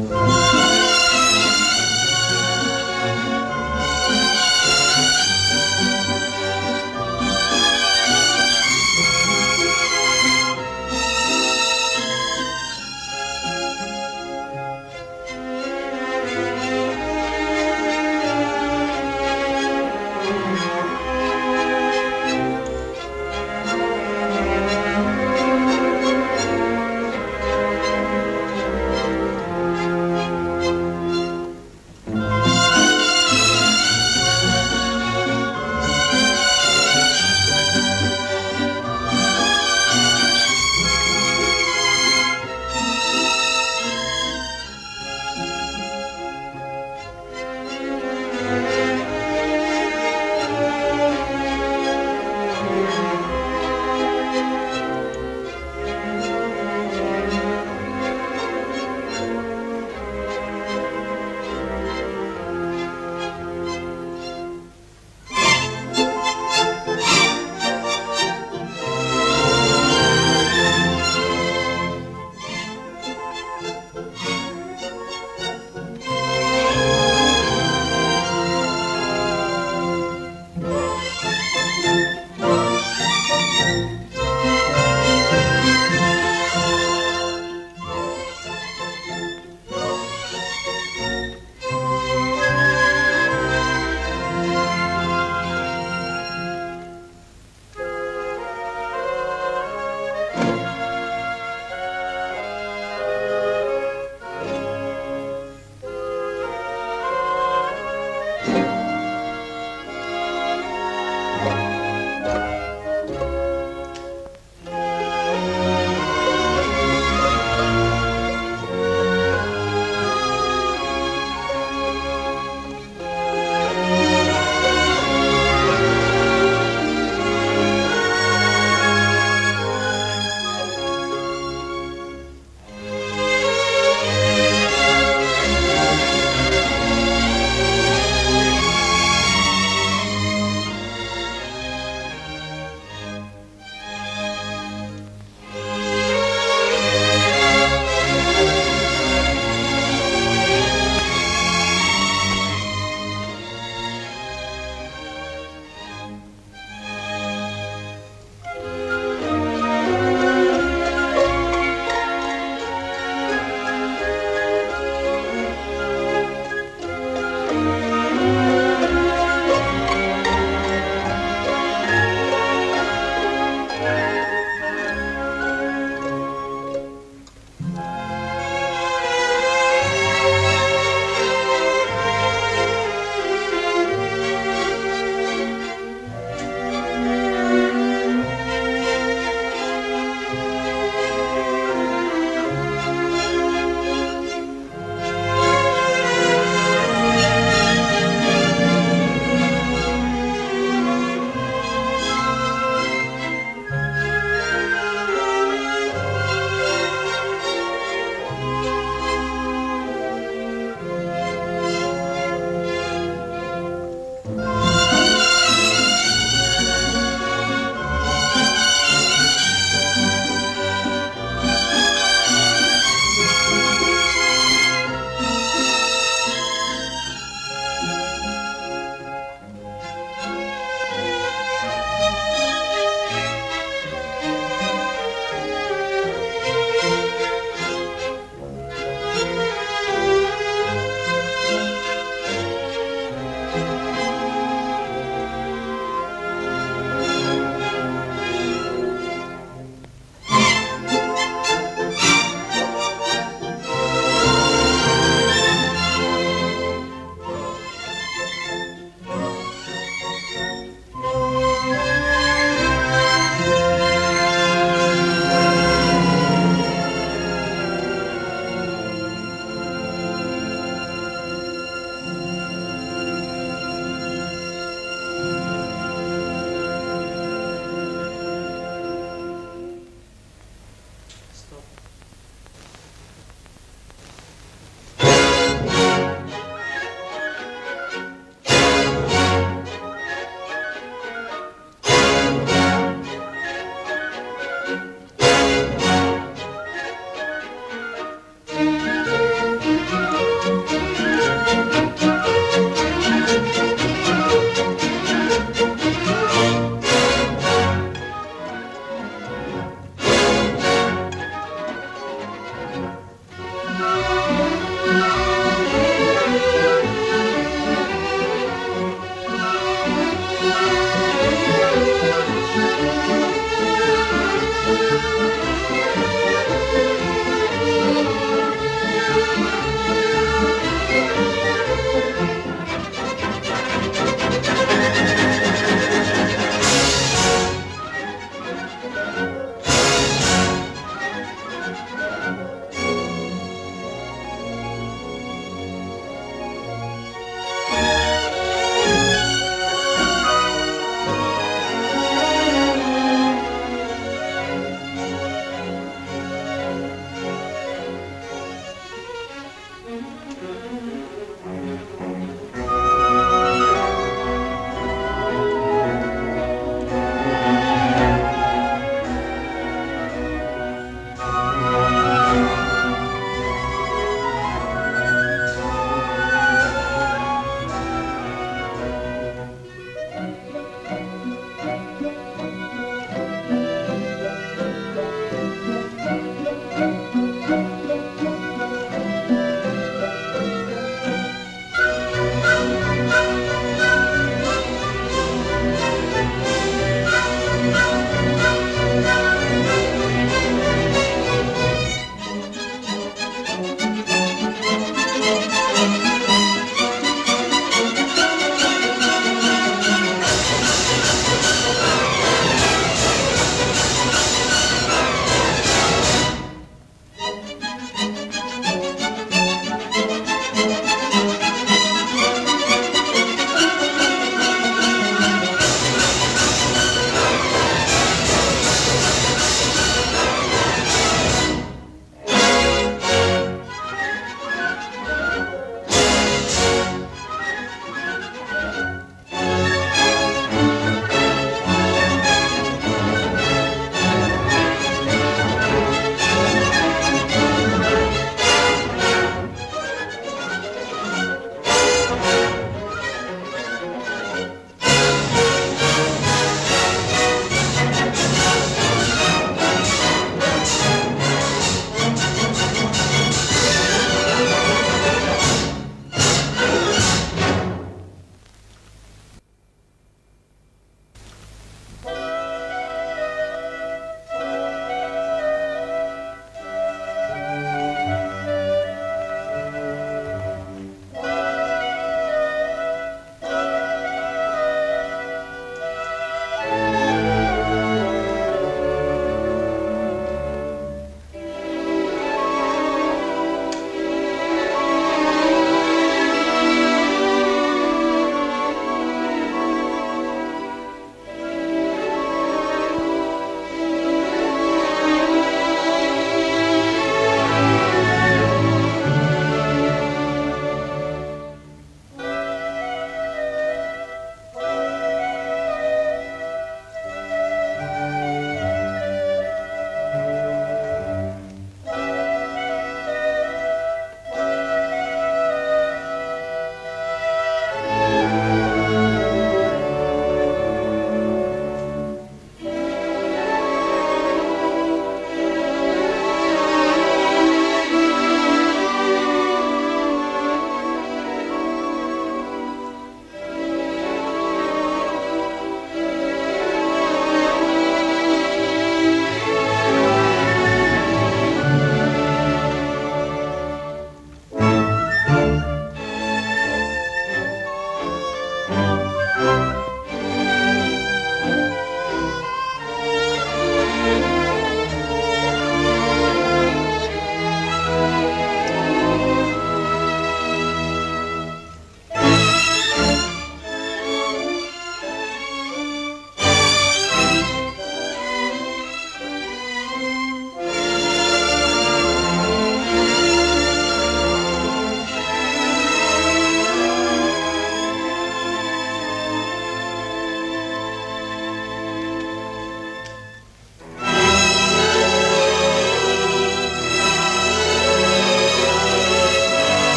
网络。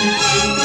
Thank